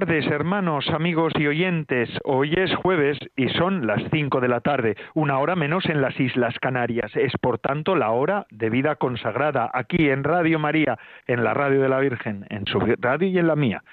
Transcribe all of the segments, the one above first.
Tardes, hermanos, amigos y oyentes. Hoy es jueves y son las cinco de la tarde, una hora menos en las Islas Canarias. Es por tanto la hora de vida consagrada aquí en Radio María, en la radio de la Virgen, en su radio y en la mía.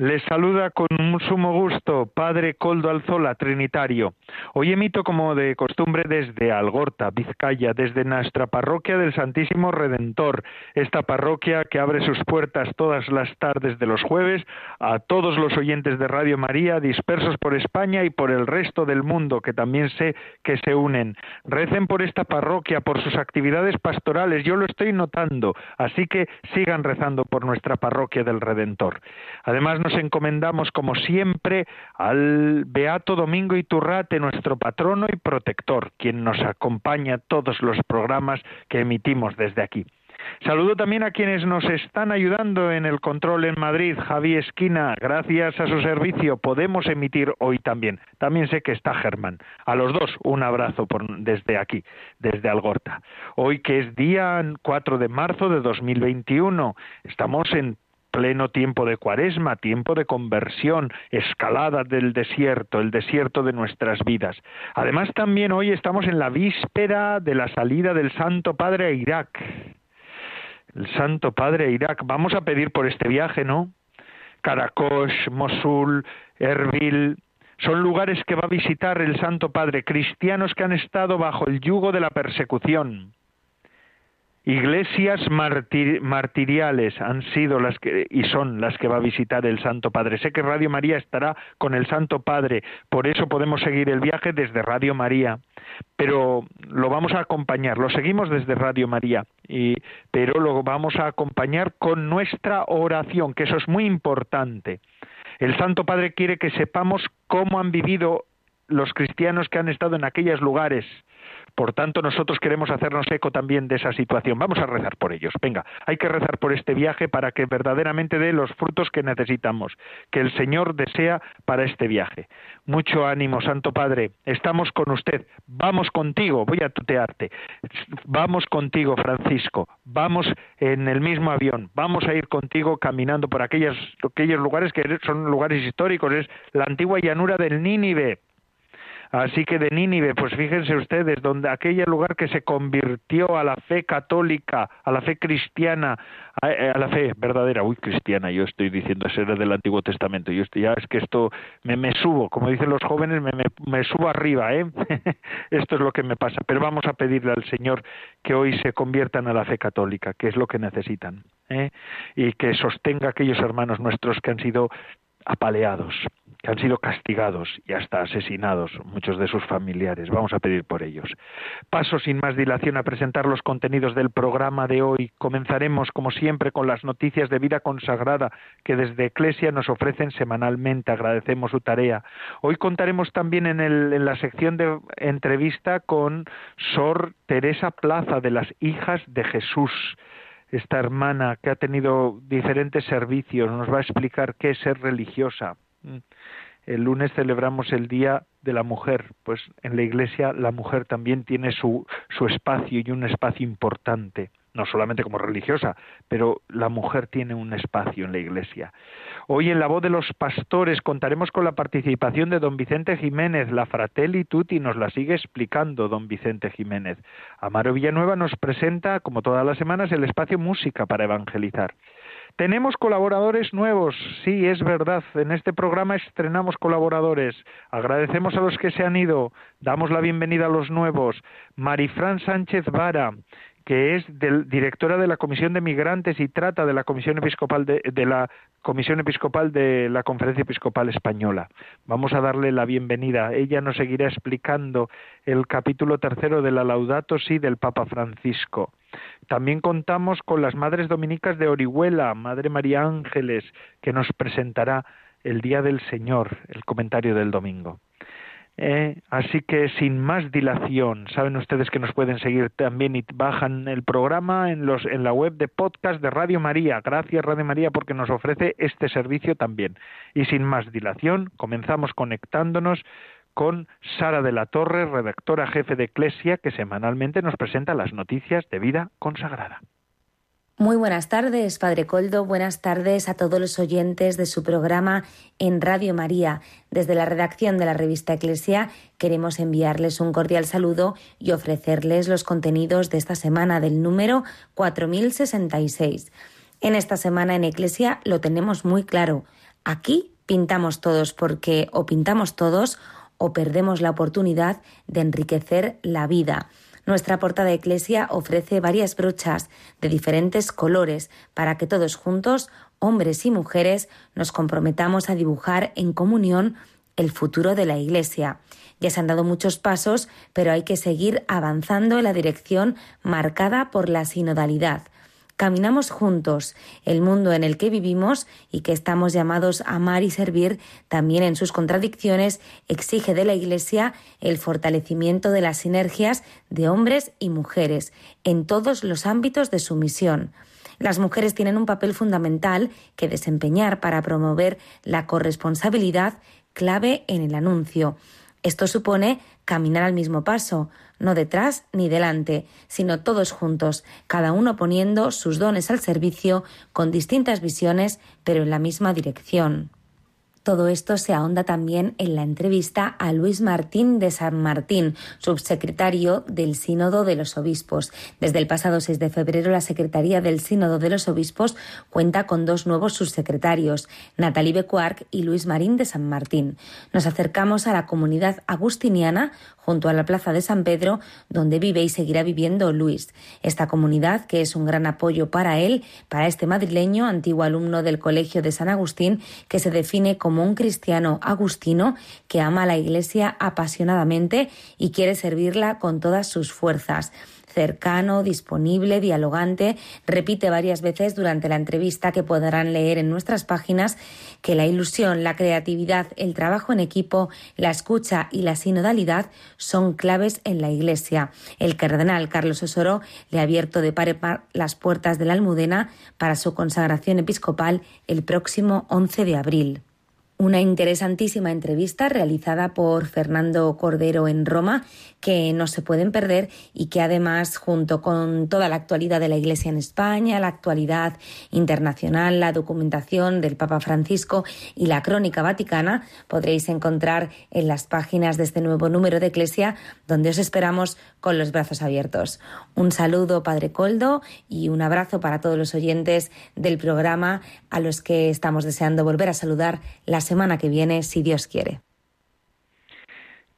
Les saluda con un sumo gusto Padre Coldo Alzola, Trinitario. Hoy emito como de costumbre desde Algorta, Vizcaya, desde nuestra parroquia del Santísimo Redentor, esta parroquia que abre sus puertas todas las tardes de los jueves a todos los oyentes de Radio María dispersos por España y por el resto del mundo, que también sé que se unen. Recen por esta parroquia, por sus actividades pastorales, yo lo estoy notando, así que sigan rezando por nuestra parroquia del Redentor. Además, nos encomendamos, como siempre, al Beato Domingo Iturrate, nuestro patrono y protector, quien nos acompaña todos los programas que emitimos desde aquí. Saludo también a quienes nos están ayudando en el control en Madrid. Javi Esquina, gracias a su servicio podemos emitir hoy también. También sé que está Germán. A los dos, un abrazo desde aquí, desde Algorta. Hoy que es día 4 de marzo de 2021, estamos en pleno tiempo de cuaresma, tiempo de conversión, escalada del desierto, el desierto de nuestras vidas. Además, también hoy estamos en la víspera de la salida del Santo Padre a Irak. El Santo Padre a Irak. Vamos a pedir por este viaje, ¿no? Karakosh, Mosul, Erbil, son lugares que va a visitar el Santo Padre, cristianos que han estado bajo el yugo de la persecución Iglesias martiriales han sido las que y son las que va a visitar el Santo Padre. Sé que Radio María estará con el Santo Padre, por eso podemos seguir el viaje desde Radio María, pero lo vamos a acompañar, lo seguimos desde Radio María, pero lo vamos a acompañar con nuestra oración, que eso es muy importante. El Santo Padre quiere que sepamos cómo han vivido los cristianos que han estado en aquellos lugares, por tanto, nosotros queremos hacernos eco también de esa situación. Vamos a rezar por ellos. Venga, hay que rezar por este viaje para que verdaderamente dé los frutos que necesitamos, que el Señor desea para este viaje. Mucho ánimo, Santo Padre. Estamos con usted. Vamos contigo. Voy a tutearte. Vamos contigo, Francisco. Vamos en el mismo avión. Vamos a ir contigo caminando por aquellos, aquellos lugares que son lugares históricos. Es la antigua llanura del Nínive Así que de Nínive, pues fíjense ustedes, donde aquel lugar que se convirtió a la fe católica, a la fe cristiana, a, eh, la fe verdadera, uy, cristiana, yo estoy diciendo ser del Antiguo Testamento, yo estoy, ya es que esto me, me subo, como dicen los jóvenes, me, me, subo arriba, ¿eh? esto es lo que me pasa, pero vamos a pedirle al Señor que hoy se conviertan a la fe católica, que es lo que necesitan, ¿eh? y que sostenga a aquellos hermanos nuestros que han sido apaleados, que han sido castigados y hasta asesinados muchos de sus familiares. Vamos a pedir por ellos. Paso sin más dilación a presentar los contenidos del programa de hoy. Comenzaremos, como siempre, con las noticias de vida consagrada que desde Eclesia nos ofrecen semanalmente. Agradecemos su tarea. Hoy contaremos también en, en la sección de entrevista con Sor Teresa Plaza de las Hijas de Jesús esta hermana que ha tenido diferentes servicios, nos va a explicar qué es ser religiosa. Mm. El lunes celebramos el Día de la Mujer, pues en la Iglesia la mujer también tiene su, su espacio y un espacio importante, no solamente como religiosa, pero la mujer tiene un espacio en la Iglesia. Hoy en la voz de los pastores contaremos con la participación de don Vicente Jiménez, la Fratelli Tutti nos la sigue explicando don Vicente Jiménez. Amaro Villanueva nos presenta, como todas las semanas, el espacio música para evangelizar. Tenemos colaboradores nuevos, sí, es verdad. En este programa estrenamos colaboradores. Agradecemos a los que se han ido. Damos la bienvenida a los nuevos. Marifran Sánchez Vara, que es directora de la Comisión de Migrantes y trata de la Comisión Episcopal de, la Comisión Episcopal de la Conferencia Episcopal Española. Vamos a darle la bienvenida. Ella nos seguirá explicando el capítulo tercero de la Laudato Si del Papa Francisco. También contamos con las Madres Dominicas de Orihuela, Madre María Ángeles, que nos presentará el Día del Señor, el comentario del domingo. Eh, así que sin más dilación, saben ustedes que nos pueden seguir también y bajan el programa en, los, en la web de podcast de Radio María. Gracias Radio María porque nos ofrece este servicio también. Y sin más dilación, comenzamos conectándonos con Sara de la Torre, redactora jefe de Eclesia, que semanalmente nos presenta las noticias de vida consagrada. Muy buenas tardes, Padre Coldo. Buenas tardes a todos los oyentes de su programa en Radio María. Desde la redacción de la revista Eclesia queremos enviarles un cordial saludo y ofrecerles los contenidos de esta semana del número 4066. En esta semana en Eclesia lo tenemos muy claro. Aquí pintamos todos porque o pintamos todos o perdemos la oportunidad de enriquecer la vida. Nuestra portada Eclesia ofrece varias brochas de diferentes colores para que todos juntos, hombres y mujeres, nos comprometamos a dibujar en comunión el futuro de la Iglesia. Ya se han dado muchos pasos, pero hay que seguir avanzando en la dirección marcada por la sinodalidad. Caminamos juntos. El mundo en el que vivimos y que estamos llamados a amar y servir, también en sus contradicciones, exige de la Iglesia el fortalecimiento de las sinergias de hombres y mujeres en todos los ámbitos de su misión. Las mujeres tienen un papel fundamental que desempeñar para promover la corresponsabilidad clave en el anuncio. Esto supone caminar al mismo paso, no detrás ni delante, sino todos juntos, cada uno poniendo sus dones al servicio con distintas visiones, pero en la misma dirección. Todo esto se ahonda también en la entrevista a Luis Martín de San Martín, subsecretario del Sínodo de los Obispos. Desde el pasado 6 de febrero, la Secretaría del Sínodo de los Obispos cuenta con dos nuevos subsecretarios, Natalie Becuarc y Luis Marín de San Martín. Nos acercamos a la comunidad agustiniana junto a la Plaza de San Pedro, donde vive y seguirá viviendo Luis. Esta comunidad, que es un gran apoyo para él, para este madrileño, antiguo alumno del Colegio de San Agustín, que se define como un cristiano agustino que ama a la Iglesia apasionadamente y quiere servirla con todas sus fuerzas cercano, disponible, dialogante. Repite varias veces durante la entrevista que podrán leer en nuestras páginas que la ilusión, la creatividad, el trabajo en equipo, la escucha y la sinodalidad son claves en la Iglesia. El cardenal Carlos Osoro le ha abierto de par en par las puertas de la Almudena para su consagración episcopal el próximo 11 de abril. Una interesantísima entrevista realizada por Fernando Cordero en Roma que no se pueden perder y que además junto con toda la actualidad de la Iglesia en España, la actualidad internacional, la documentación del Papa Francisco y la crónica vaticana podréis encontrar en las páginas de este nuevo número de Iglesia donde os esperamos con los brazos abiertos. Un saludo Padre Coldo y un abrazo para todos los oyentes del programa a los que estamos deseando volver a saludar la semana que viene si Dios quiere.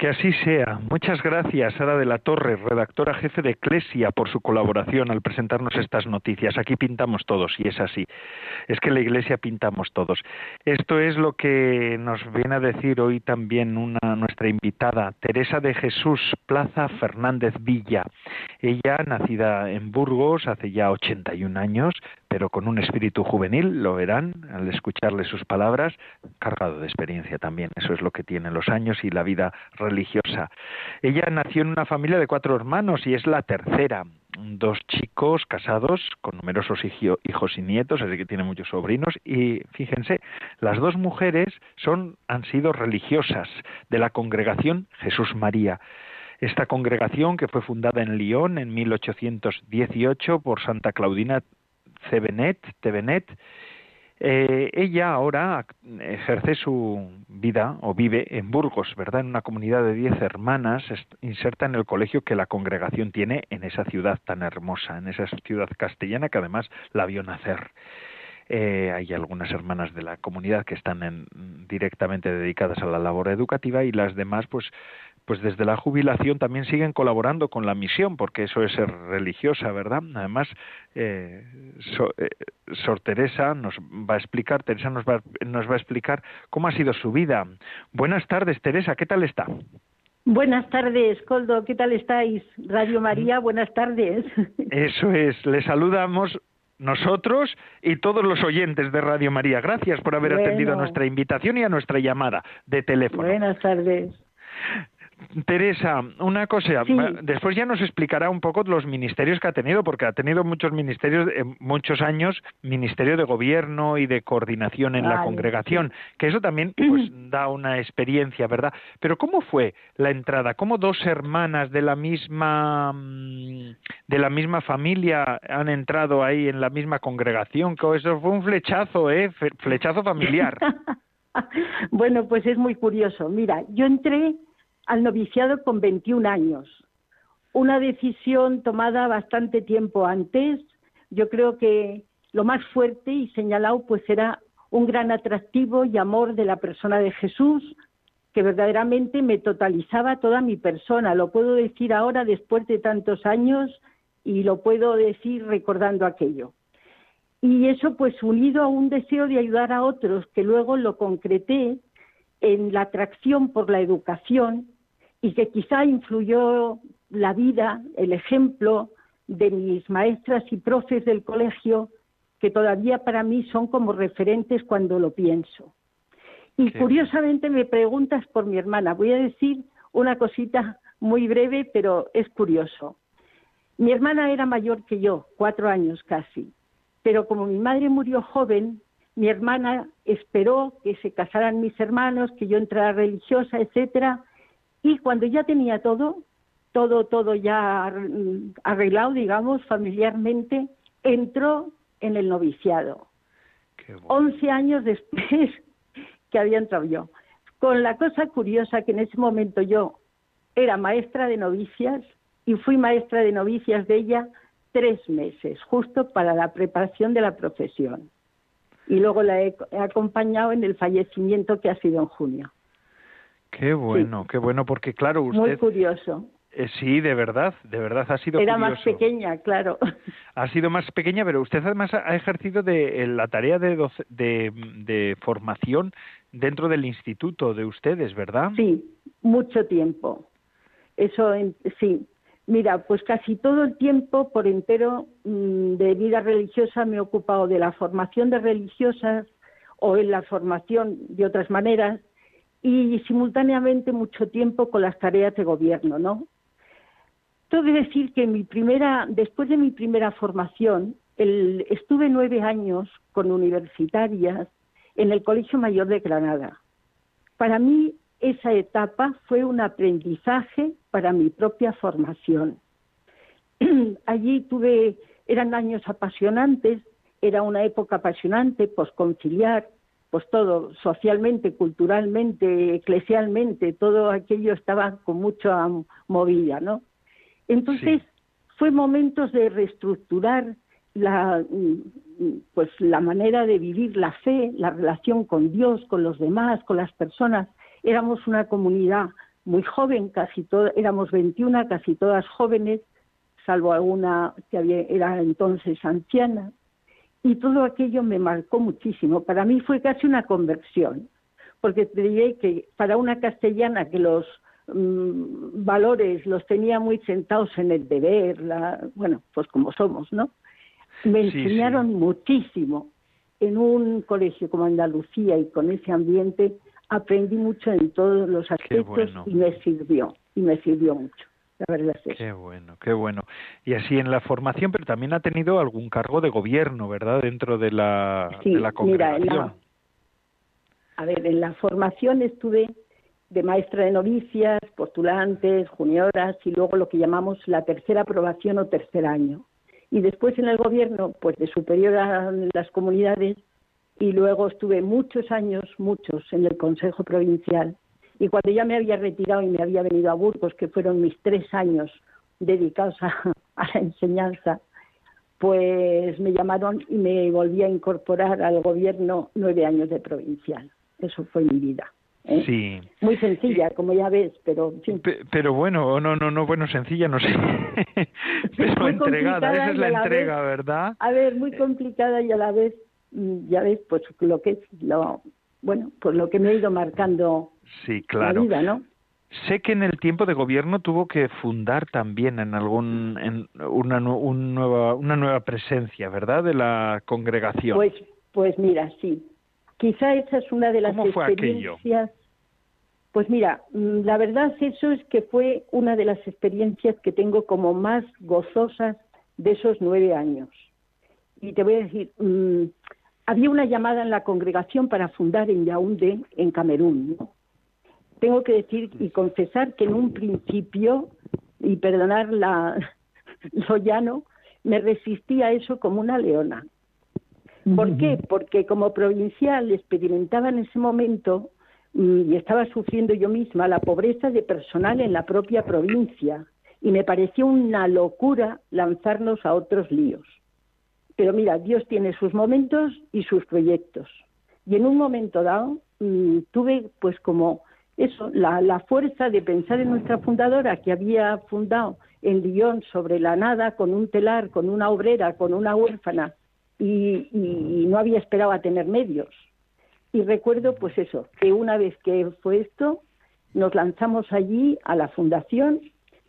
Que así sea. Muchas gracias, Sara de la Torre, redactora jefe de Eclesia, por su colaboración al presentarnos estas noticias. Aquí pintamos todos, y es así. Es que la Iglesia pintamos todos. Esto es lo que nos viene a decir hoy también una, nuestra invitada, Teresa de Jesús Plaza Fernández Villa. Ella, nacida en Burgos hace ya 81 años, pero con un espíritu juvenil, lo verán al escucharle sus palabras, cargado de experiencia también. Eso es lo que tienen los años y la vida religiosa. Ella nació en una familia de cuatro hermanos y es la tercera. Dos chicos casados con numerosos hijos y nietos, así que tiene muchos sobrinos. Y fíjense, las dos mujeres son, han sido religiosas de la congregación Jesús María. Esta congregación, que fue fundada en Lyon en 1818 por Santa Claudina Cebenet, Tevenet, eh, ella ahora ejerce su vida o vive en Burgos, ¿verdad? En una comunidad de diez hermanas, inserta en el colegio que la congregación tiene en esa ciudad tan hermosa, en esa ciudad castellana que además la vio nacer. Eh, hay algunas hermanas de la comunidad que están directamente dedicadas a la labor educativa y las demás, pues, pues desde la jubilación también siguen colaborando con la misión, porque eso es ser religiosa, ¿verdad? Además, eh, eh, Sor Teresa nos va a explicar, Teresa nos va, nos va a explicar cómo ha sido su vida. Buenas tardes, Teresa, ¿qué tal está? Buenas tardes, Coldo, ¿qué tal estáis? Radio María, buenas tardes. Eso es, le saludamos nosotros y todos los oyentes de Radio María. Gracias por haber atendido a nuestra invitación y a nuestra llamada de teléfono. Buenas tardes. Teresa, una cosa, después ya nos explicará un poco los ministerios que ha tenido, porque ha tenido muchos ministerios, muchos años, ministerio de gobierno y de coordinación en la congregación, que eso también pues, da una experiencia, ¿verdad? Pero ¿cómo fue la entrada? ¿Cómo dos hermanas de la misma mm, de la misma familia han entrado ahí en la misma congregación? Que eso fue un flechazo, ¿eh? Flechazo familiar. bueno, pues es muy curioso. Mira, yo entré al noviciado con 21 años. Una decisión tomada bastante tiempo antes. Yo creo que lo más fuerte y señalado pues era un gran atractivo y amor de la persona de Jesús que verdaderamente me totalizaba toda mi persona. Lo puedo decir ahora después de tantos años y lo puedo decir recordando aquello. Y eso pues unido a un deseo de ayudar a otros que luego lo concreté en la atracción por la educación y que quizá influyó la vida, el ejemplo de mis maestras y profes del colegio, que todavía para mí son como referentes cuando lo pienso. Y curiosamente me preguntas por mi hermana. Voy a decir una cosita muy breve, pero es curioso. Mi hermana era mayor que yo, cuatro años casi, pero como mi madre murió joven, mi hermana esperó que se casaran mis hermanos, que yo entrara religiosa, etcétera, y cuando ya tenía todo, todo, todo ya arreglado, digamos, familiarmente, entró en el noviciado. Once años después que había entrado yo. Con la cosa curiosa que en ese momento yo era maestra de novicias y fui maestra de novicias de ella tres meses, justo para la preparación de la profesión. Y luego la he acompañado en el fallecimiento que ha sido en junio. Qué bueno, qué bueno, porque claro, usted... Muy curioso. Eh, sí, de verdad, de verdad ha sido Era más pequeña, claro. Ha sido más pequeña, pero usted además ha ejercido de, la tarea de, de, formación dentro del instituto de ustedes, ¿verdad? Sí, mucho tiempo. Eso, sí. Mira, pues casi todo el tiempo por entero mm, de vida religiosa me he ocupado de la formación de religiosas o en la formación de otras maneras y simultáneamente mucho tiempo con las tareas de gobierno, ¿no? Tengo que decir que después de mi primera formación, estuve nueve años con universitarias en el Colegio Mayor de Granada. Para mí esa etapa fue un aprendizaje para mi propia formación. Allí tuve, eran años apasionantes, era una época apasionante, posconciliar, pues todo, socialmente, culturalmente, eclesialmente, todo aquello estaba con mucha movida, ¿no? Entonces, fue momentos de reestructurar la, pues, la manera de vivir la fe, la relación con Dios, con los demás, con las personas. Éramos una comunidad muy joven, casi todas, éramos 21, casi todas jóvenes, salvo alguna que había, era entonces anciana y todo aquello me marcó muchísimo. Para mí fue casi una conversión, porque te diré que para una castellana que los mm, valores los tenía muy sentados en el deber, la, bueno, pues como somos, ¿no? Me enseñaron muchísimo. En un colegio como Andalucía y con ese ambiente aprendí mucho en todos los aspectos y me sirvió, y me sirvió mucho. Qué bueno, qué bueno. Y así en la formación, pero también ha tenido algún cargo de gobierno, ¿verdad? Dentro de la, de la congregación. a ver, en la formación estuve de maestra de novicias, postulantes, junioras y luego lo que llamamos la tercera aprobación o tercer año. Y después en el gobierno, pues de superior a las comunidades y luego estuve muchos años, muchos, en el Consejo Provincial y cuando ya me había retirado y me había venido a Burgos, que fueron mis tres años dedicados a, la enseñanza, pues me llamaron y me volví a incorporar al gobierno nueve años de provincial. Eso fue mi vida ¿eh? Sí. Muy sencilla, como ya ves, pero Pero bueno, no, no, no, bueno, sencilla, no sé. pero entregada, esa es la, entrega, ¿verdad? A ver, muy complicada y a la vez, ya ves, pues lo que es lo, bueno, pues lo que me ha ido marcando sí, claro. la vida, ¿no? Sé que en el tiempo de gobierno tuvo que fundar también en algún en una, un nueva, una nueva presencia, ¿verdad? De la congregación. Pues, pues mira, sí. Quizá esa es una de las ¿Cómo fue experiencias. Pues mira, mm, la verdad eso es que fue una de las experiencias que tengo como más gozosas de esos nueve años. Y te voy a decir, mm, había una llamada en la congregación para fundar en Yaoundé, en Camerún, ¿no? tengo que decir y confesar que en un principio, y perdonar la, lo llano, me resistí a eso como una leona. ¿Por qué? Porque como provincial experimentaba en ese momento mm, y estaba sufriendo yo misma la pobreza de personal en la propia provincia y me pareció una locura lanzarnos a otros líos. Pero mira, Dios tiene sus momentos y sus proyectos. Y en un momento dado mm, tuve pues como eso, la, fuerza de pensar en nuestra fundadora que había fundado en Lyon sobre la nada con un telar, con una obrera, con una huérfana y, no había esperado a tener medios. Y recuerdo pues eso, que una vez que fue esto, nos lanzamos allí a la fundación.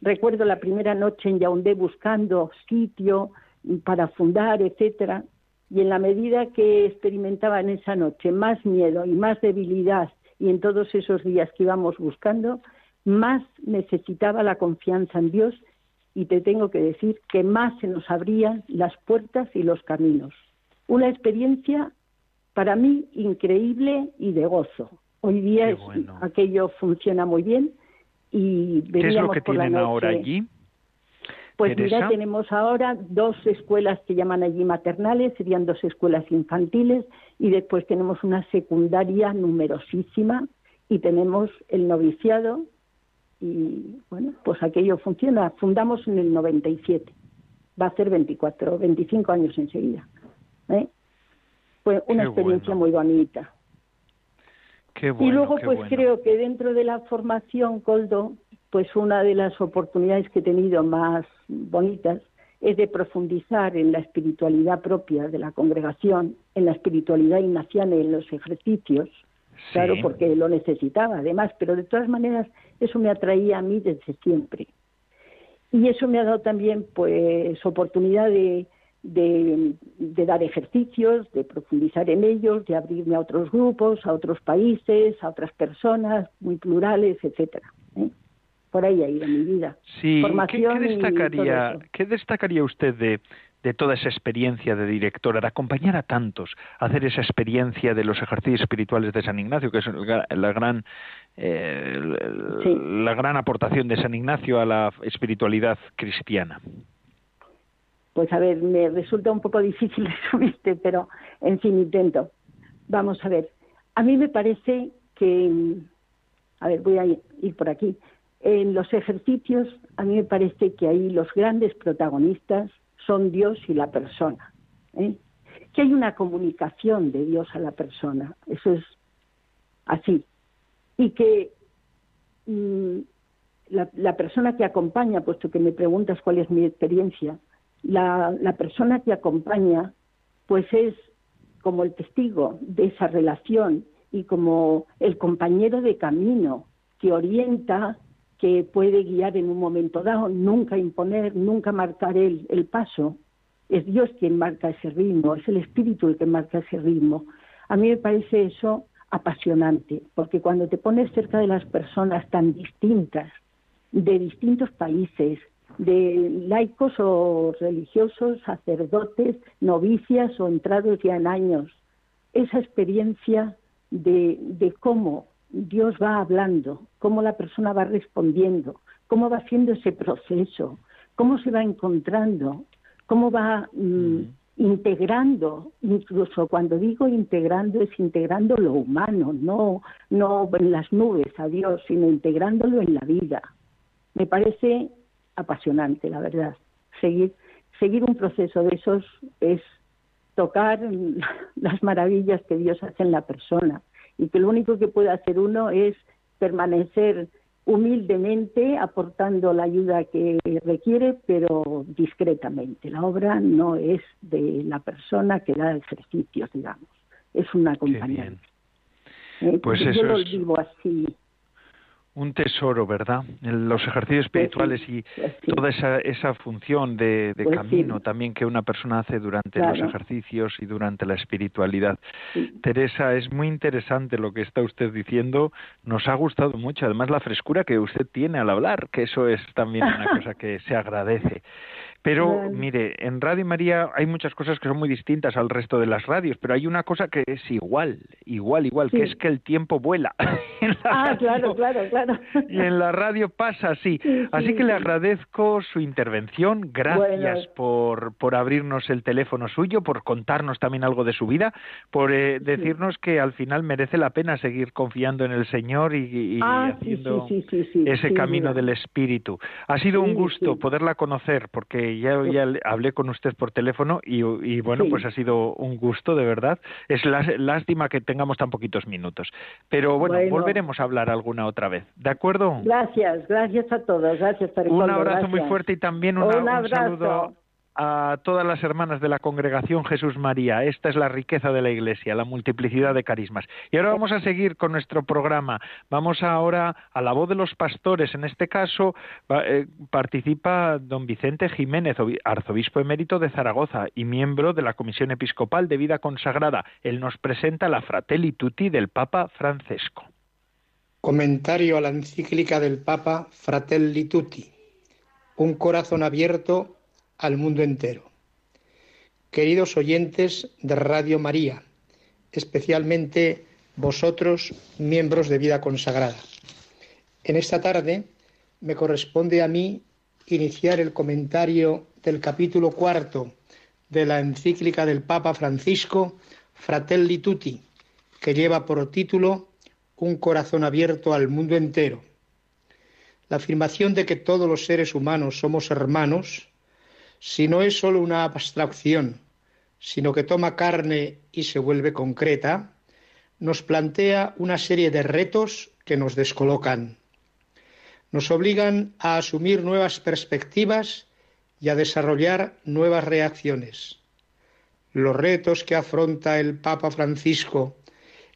Recuerdo la primera noche en Yaoundé buscando sitio para fundar, etcétera. Y en la medida que experimentaba en esa noche más miedo y más debilidad y en todos esos días que íbamos buscando, más necesitaba la confianza en Dios y te tengo que decir que más se nos abrían las puertas y los caminos. Una experiencia para mí increíble y de gozo. Hoy día aquello funciona muy bien y ¿Qué es lo que tienen ahora allí? Pues mira, tenemos ahora dos escuelas que llaman allí maternales, serían dos escuelas infantiles, y después tenemos una secundaria numerosísima, y tenemos el noviciado, y bueno, pues aquello funciona. Fundamos en el 97, va a ser 24, 25 años enseguida. ¿eh? Fue una experiencia muy bonita. y luego, pues creo que dentro de la formación, Coldo, pues una de las oportunidades que he tenido más bonitas es de profundizar en la espiritualidad propia de la congregación, en la espiritualidad ignaciana y en los ejercicios, claro, porque lo necesitaba además, pero de todas maneras eso me atraía a mí desde siempre. Y eso me ha dado también pues oportunidad de, de, dar ejercicios, de profundizar en ellos, de abrirme a otros grupos, a otros países, a otras personas muy plurales, etcétera. ¿eh? Por ahí ha ido mi vida. Sí, ¿qué, destacaría, ¿qué destacaría usted de, de toda esa experiencia de directora, de acompañar a tantos, hacer esa experiencia de los ejercicios espirituales de San Ignacio, que es la gran, eh, la gran aportación de San Ignacio a la espiritualidad cristiana? Pues a ver, me resulta un poco difícil resumirte, pero en fin, intento. Vamos a ver, a mí me parece que, a ver, voy a ir por aquí. En los ejercicios, a mí me parece que ahí los grandes protagonistas son Dios y la persona. ¿eh? Que hay una comunicación de Dios a la persona, eso es así. Y que mm, la, persona que acompaña, puesto que me preguntas cuál es mi experiencia, la, la persona que acompaña, pues es como el testigo de esa relación y como el compañero de camino que orienta que puede guiar en un momento dado, nunca imponer, nunca marcar el, el paso. Es Dios quien marca ese ritmo, es el Espíritu el que marca ese ritmo. A mí me parece eso apasionante, porque cuando te pones cerca de las personas tan distintas, de distintos países, de laicos o religiosos, sacerdotes, novicias o entrados ya en años, esa experiencia de, de cómo Dios va hablando, cómo la persona va respondiendo, cómo va haciendo ese proceso, cómo se va encontrando, cómo va mm, integrando, incluso cuando digo integrando es integrando lo humano, no, no en las nubes a Dios, sino integrándolo en la vida. Me parece apasionante, la verdad. Seguir, seguir un proceso de esos es tocar las maravillas que Dios hace en la persona y que lo único que puede hacer uno es permanecer humildemente aportando la ayuda que requiere, pero discretamente. La obra no es de la persona que da ejercicios, digamos, es una compañía. Eh, pues yo lo vivo así un tesoro, ¿verdad? Los ejercicios espirituales y toda esa, esa función de, pues camino también que una persona hace durante los ejercicios y durante la espiritualidad. Teresa, es muy interesante lo que está usted diciendo. Nos ha gustado mucho, además la frescura que usted tiene al hablar, que eso es también una cosa que se agradece. Pero mire, en Radio María hay muchas cosas que son muy distintas al resto de las radios, pero hay una cosa que es igual, igual, igual, que es que el tiempo vuela. ah, claro, claro, claro. Y en la radio pasa así. así que le agradezco su intervención. Gracias por, por abrirnos el teléfono suyo, por contarnos también algo de su vida, por eh, decirnos que al final merece la pena seguir confiando en el Señor y, ah, haciendo ese camino del Espíritu. Ha sido un gusto poderla conocer porque ya, hablé con usted por teléfono y, bueno, pues ha sido un gusto, de verdad. Es lástima que tengamos tan poquitos minutos. Pero bueno, volveremos a hablar alguna otra vez. ¿De acuerdo? Gracias, gracias a todos. Gracias, Un abrazo muy fuerte y también un saludo a todas las hermanas de la congregación Jesús María. Esta es la riqueza de la Iglesia, la multiplicidad de carismas. Y ahora vamos a seguir con nuestro programa. Vamos ahora a la voz de los pastores. En este caso eh, participa don Vicente Jiménez, arzobispo emérito de Zaragoza y miembro de la Comisión Episcopal de Vida Consagrada. Él nos presenta la Fratelli Tutti del Papa Francesco. Comentario a la encíclica del Papa Fratelli Tutti. Un corazón abierto al mundo entero. Queridos oyentes de Radio María, especialmente vosotros, miembros de vida consagrada. En esta tarde me corresponde a mí iniciar el comentario del capítulo cuarto de la encíclica del Papa Francisco, Fratelli Tutti, que lleva por título Un corazón abierto al mundo entero. La afirmación de que todos los seres humanos somos hermanos si no es sólo una abstracción, sino que toma carne y se vuelve concreta, nos plantea una serie de retos que nos descolocan. Nos obligan a asumir nuevas perspectivas y a desarrollar nuevas reacciones. Los retos que afronta el Papa Francisco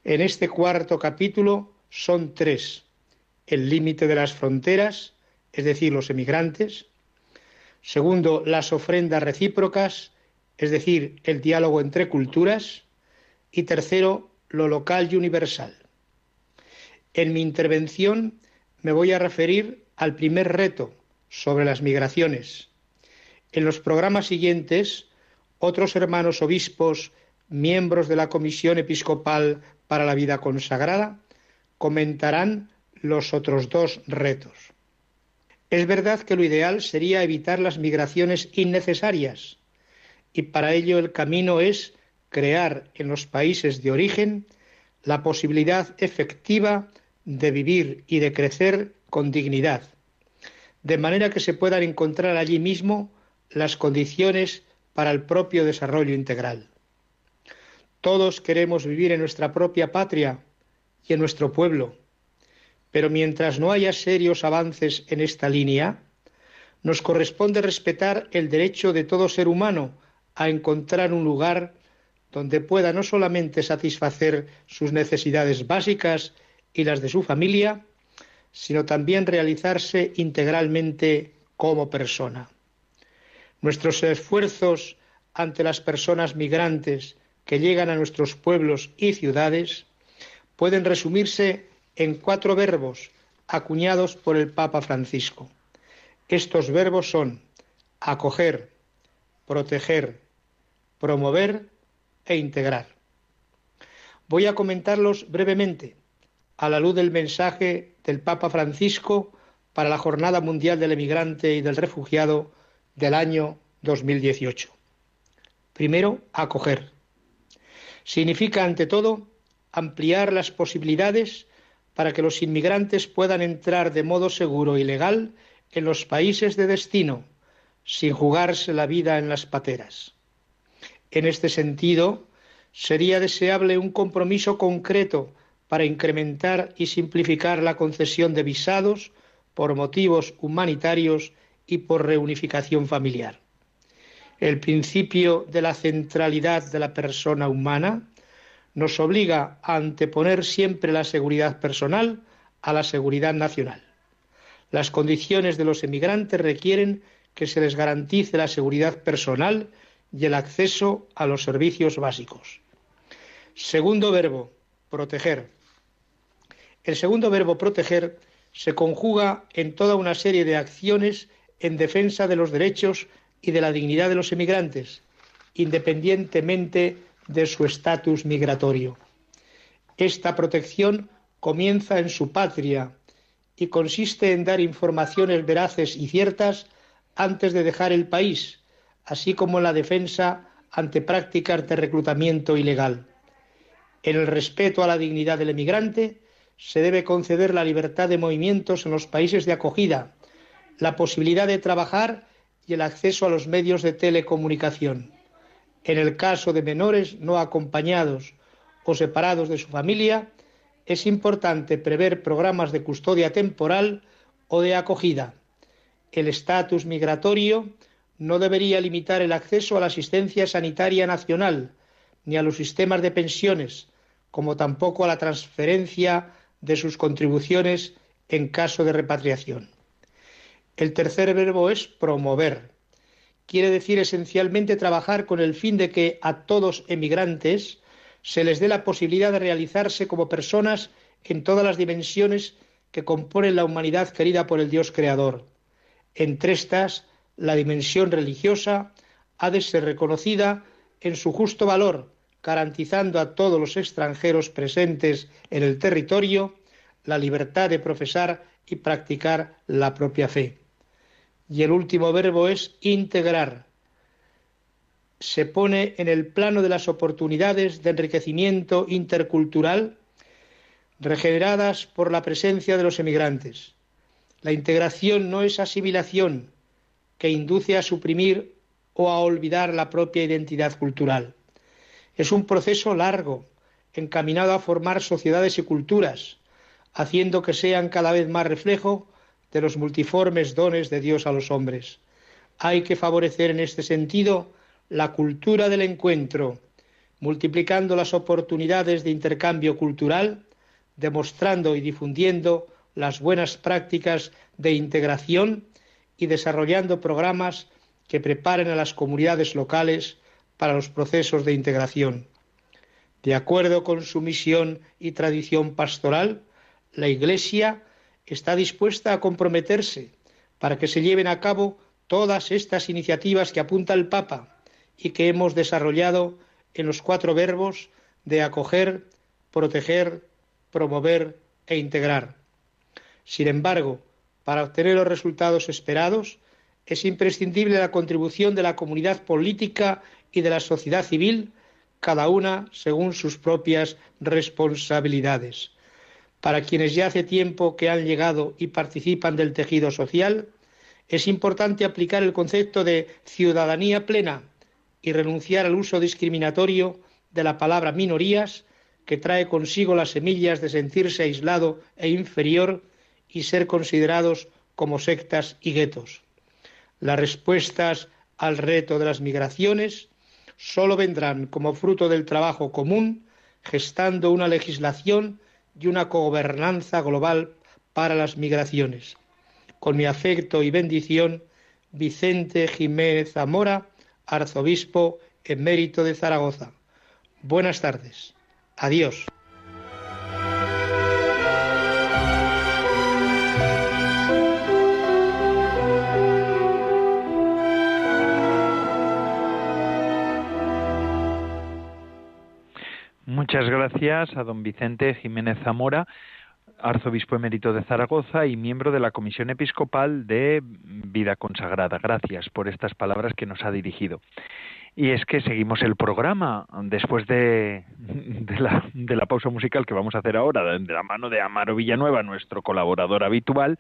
en este cuarto capítulo son tres. El límite de las fronteras, es decir, los emigrantes, Segundo, las ofrendas recíprocas, es decir, el diálogo entre culturas. Y tercero, lo local y universal. En mi intervención me voy a referir al primer reto sobre las migraciones. En los programas siguientes, otros hermanos obispos, miembros de la Comisión Episcopal para la Vida Consagrada, comentarán los otros dos retos. Es verdad que lo ideal sería evitar las migraciones innecesarias y para ello el camino es crear en los países de origen la posibilidad efectiva de vivir y de crecer con dignidad, de manera que se puedan encontrar allí mismo las condiciones para el propio desarrollo integral. Todos queremos vivir en nuestra propia patria y en nuestro pueblo, pero mientras no haya serios avances en esta línea, nos corresponde respetar el derecho de todo ser humano a encontrar un lugar donde pueda no solamente satisfacer sus necesidades básicas y las de su familia, sino también realizarse integralmente como persona. Nuestros esfuerzos ante las personas migrantes que llegan a nuestros pueblos y ciudades pueden resumirse en cuatro verbos acuñados por el Papa Francisco. Estos verbos son acoger, proteger, promover e integrar. Voy a comentarlos brevemente a la luz del mensaje del Papa Francisco para la Jornada Mundial del Emigrante y del Refugiado del año 2018. Primero, acoger. Significa, ante todo, ampliar las posibilidades para que los inmigrantes puedan entrar de modo seguro y legal en los países de destino, sin jugarse la vida en las pateras. En este sentido, sería deseable un compromiso concreto para incrementar y simplificar la concesión de visados por motivos humanitarios y por reunificación familiar. El principio de la centralidad de la persona humana nos obliga a anteponer siempre la seguridad personal a la seguridad nacional. Las condiciones de los emigrantes requieren que se les garantice la seguridad personal y el acceso a los servicios básicos. Segundo verbo, proteger. El segundo verbo proteger se conjuga en toda una serie de acciones en defensa de los derechos y de la dignidad de los emigrantes, independientemente de su estatus migratorio. Esta protección comienza en su patria y consiste en dar informaciones veraces y ciertas antes de dejar el país, así como en la defensa ante prácticas de reclutamiento ilegal. En el respeto a la dignidad del emigrante se debe conceder la libertad de movimientos en los países de acogida, la posibilidad de trabajar y el acceso a los medios de telecomunicación. En el caso de menores no acompañados o separados de su familia, es importante prever programas de custodia temporal o de acogida. El estatus migratorio no debería limitar el acceso a la asistencia sanitaria nacional, ni a los sistemas de pensiones, como tampoco a la transferencia de sus contribuciones en caso de repatriación. El tercer verbo es promover. Quiere decir esencialmente trabajar con el fin de que a todos emigrantes se les dé la posibilidad de realizarse como personas en todas las dimensiones que componen la humanidad querida por el Dios Creador. Entre estas, la dimensión religiosa ha de ser reconocida en su justo valor, garantizando a todos los extranjeros presentes en el territorio la libertad de profesar y practicar la propia fe. Y el último verbo es integrar. Se pone en el plano de las oportunidades de enriquecimiento intercultural regeneradas por la presencia de los emigrantes. La integración no es asimilación que induce a suprimir o a olvidar la propia identidad cultural. Es un proceso largo, encaminado a formar sociedades y culturas, haciendo que sean cada vez más reflejo de los multiformes dones de Dios a los hombres. Hay que favorecer en este sentido la cultura del encuentro, multiplicando las oportunidades de intercambio cultural, demostrando y difundiendo las buenas prácticas de integración y desarrollando programas que preparen a las comunidades locales para los procesos de integración. De acuerdo con su misión y tradición pastoral, la Iglesia está dispuesta a comprometerse para que se lleven a cabo todas estas iniciativas que apunta el Papa y que hemos desarrollado en los cuatro verbos de acoger, proteger, promover e integrar. Sin embargo, para obtener los resultados esperados, es imprescindible la contribución de la comunidad política y de la sociedad civil, cada una según sus propias responsabilidades. Para quienes ya hace tiempo que han llegado y participan del tejido social, es importante aplicar el concepto de ciudadanía plena y renunciar al uso discriminatorio de la palabra minorías que trae consigo las semillas de sentirse aislado e inferior y ser considerados como sectas y guetos. Las respuestas al reto de las migraciones solo vendrán como fruto del trabajo común, gestando una legislación y una gobernanza global para las migraciones. Con mi afecto y bendición, Vicente Jiménez Zamora, arzobispo emérito de Zaragoza. Buenas tardes. Adiós. Muchas gracias a don Vicente Jiménez Zamora, arzobispo emérito de Zaragoza y miembro de la Comisión Episcopal de Vida Consagrada. Gracias por estas palabras que nos ha dirigido. Y es que seguimos el programa después de, la, de la pausa musical que vamos a hacer ahora, de la mano de Amaro Villanueva, nuestro colaborador habitual,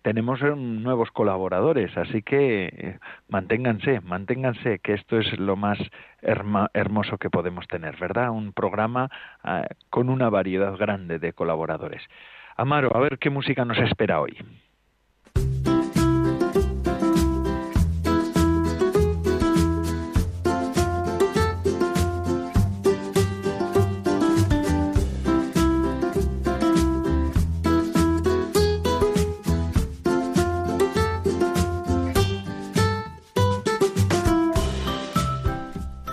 tenemos nuevos colaboradores, así que eh, manténganse, manténganse, que esto es lo más hermoso que podemos tener, ¿verdad? Un programa ah, con una variedad grande de colaboradores. Amaro, a ver qué música nos espera hoy.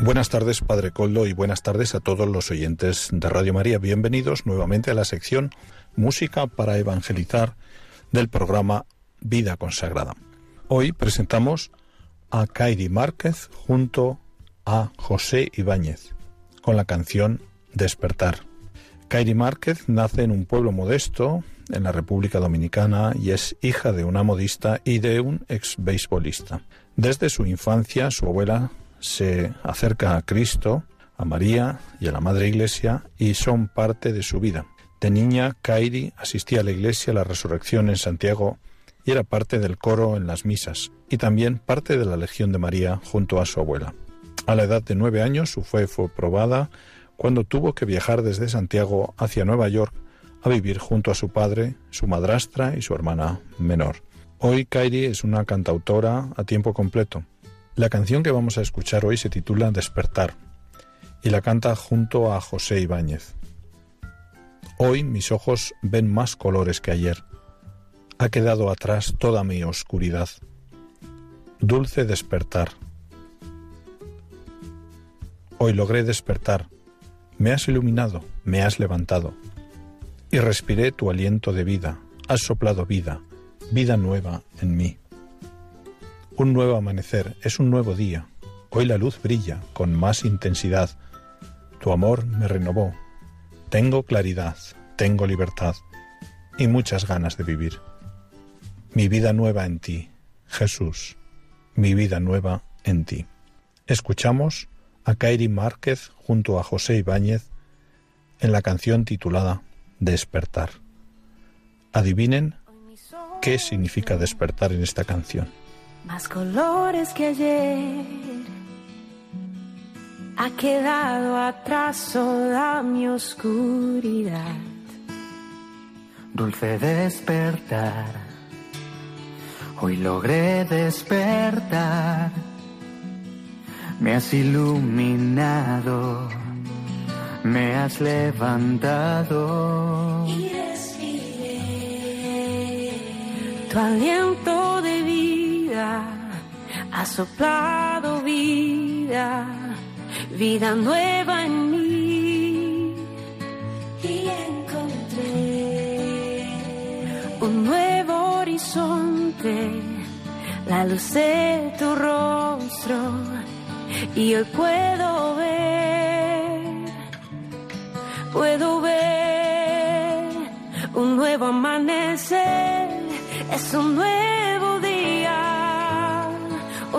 Buenas tardes, Padre Coldo, y buenas tardes a todos los oyentes de Radio María. Bienvenidos nuevamente a la sección Música para Evangelizar del programa Vida Consagrada. Hoy presentamos a Kairi Márquez junto a José Ibáñez con la canción Despertar. Kairi Márquez nace en un pueblo modesto en la República Dominicana y es hija de una modista y de un ex beisbolista. Desde su infancia, su abuela se acerca a Cristo, a María y a la Madre Iglesia y son parte de su vida. De niña, Kairi asistía a la iglesia la resurrección en Santiago y era parte del coro en las misas y también parte de la Legión de María junto a su abuela. A la edad de nueve años su fe fue probada cuando tuvo que viajar desde Santiago hacia Nueva York a vivir junto a su padre, su madrastra y su hermana menor. Hoy Kairi es una cantautora a tiempo completo. La canción que vamos a escuchar hoy se titula Despertar y la canta junto a José Ibáñez. Hoy mis ojos ven más colores que ayer. Ha quedado atrás toda mi oscuridad. Dulce despertar. Hoy logré despertar. Me has iluminado, me has levantado. Y respiré tu aliento de vida. Has soplado vida, vida nueva en mí. Un nuevo amanecer, es un nuevo día. Hoy la luz brilla con más intensidad. Tu amor me renovó. Tengo claridad, tengo libertad y muchas ganas de vivir. Mi vida nueva en ti, Jesús. Mi vida nueva en ti. Escuchamos a Kairi Márquez junto a José Ibáñez en la canción titulada Despertar. Adivinen qué significa despertar en esta canción más colores que ayer. Ha quedado atrás toda mi oscuridad. Dulce despertar, hoy logré despertar. Me has iluminado, me has levantado. Y respiré tu aliento de ha soplado vida, vida nueva en mí. Y encontré un nuevo horizonte, la luz de tu rostro, y hoy puedo ver, puedo ver un nuevo amanecer, es un nuevo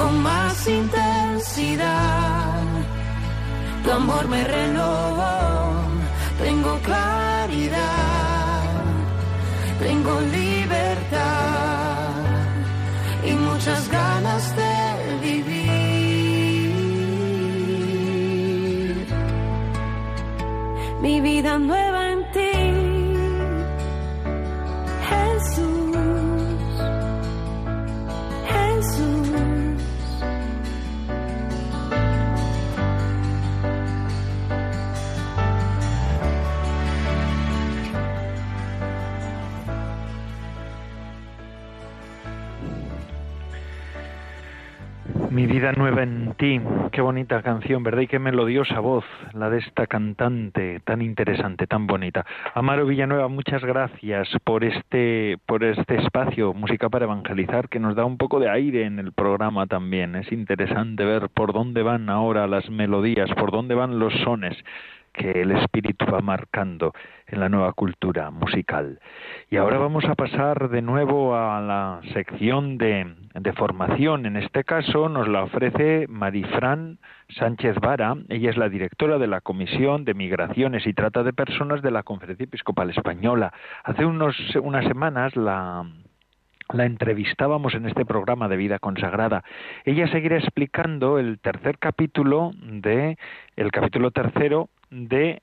con más intensidad. Tu amor me renovó, tengo claridad, tengo libertad y muchas ganas de vivir. Mi vida nueva en ti vida nueva en ti. Qué bonita canción, ¿verdad? Y qué melodiosa voz, la de esta cantante tan interesante, tan bonita. Amaro Villanueva, muchas gracias por este, por este espacio, Música para Evangelizar, que nos da un poco de aire en el programa también. Es interesante ver por dónde van ahora las melodías, por dónde van los sones que el espíritu va marcando en la nueva cultura musical. Y ahora vamos a pasar de nuevo a la sección de, de formación. En este caso nos la ofrece Marifran Sánchez Vara. Ella es la directora de la Comisión de Migraciones y Trata de Personas de la Conferencia Episcopal Española. Hace unos, unas semanas la, entrevistábamos en este programa de vida consagrada. Ella seguirá explicando el tercer capítulo de el capítulo tercero de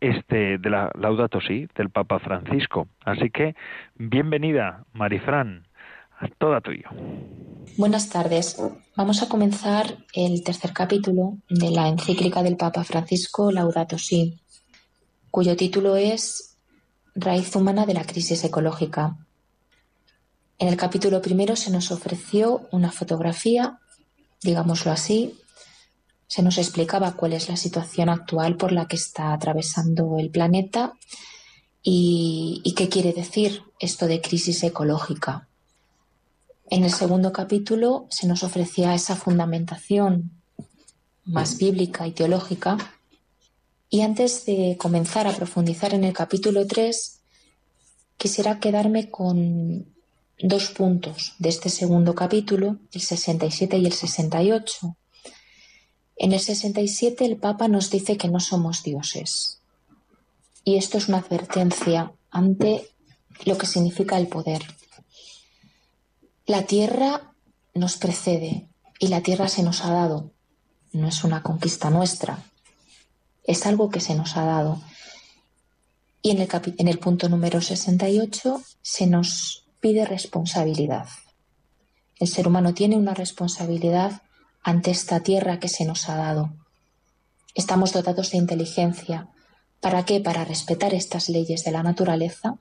este de la Laudato Si del Papa Francisco. Así que bienvenida, Marifran, Buenas tardes. Vamos a comenzar el tercer capítulo de la encíclica del Papa Francisco Laudato Si, cuyo título es Raíz humana de la crisis ecológica. En el capítulo primero se nos ofreció una fotografía, digámoslo así, se nos explicaba cuál es la situación actual por la que está atravesando el planeta y, qué quiere decir esto de crisis ecológica. En el segundo capítulo se nos ofrecía esa fundamentación más bíblica y teológica. Y antes de comenzar a profundizar en el capítulo 3, quisiera quedarme con dos puntos de este segundo capítulo, el 67 y el 68, en el 67 el Papa nos dice que no somos dioses. Y esto es una advertencia ante lo que significa el poder. La tierra nos precede y la tierra se nos ha dado. No es una conquista nuestra, es algo que se nos ha dado. Y en el, en el punto número 68 se nos pide responsabilidad. El ser humano tiene una responsabilidad ante esta tierra que se nos ha dado. Estamos dotados de inteligencia. ¿Para qué? Para respetar estas leyes de la naturaleza,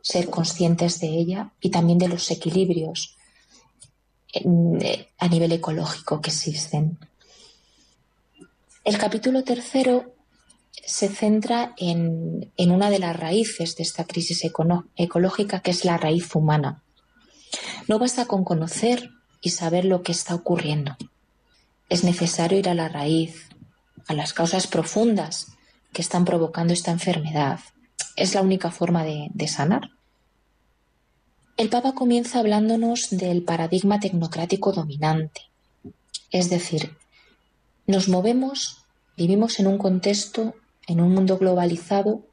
ser conscientes de ella y también de los equilibrios a nivel ecológico que existen. El capítulo tercero se centra en, en, una de las raíces de esta crisis ecológica, que es la raíz humana. No basta con conocer y saber lo que está ocurriendo es necesario ir a la raíz, a las causas profundas que están provocando esta enfermedad. Es la única forma de, sanar. El Papa comienza hablándonos del paradigma tecnocrático dominante. Es decir, nos movemos, vivimos en un contexto, en un mundo globalizado,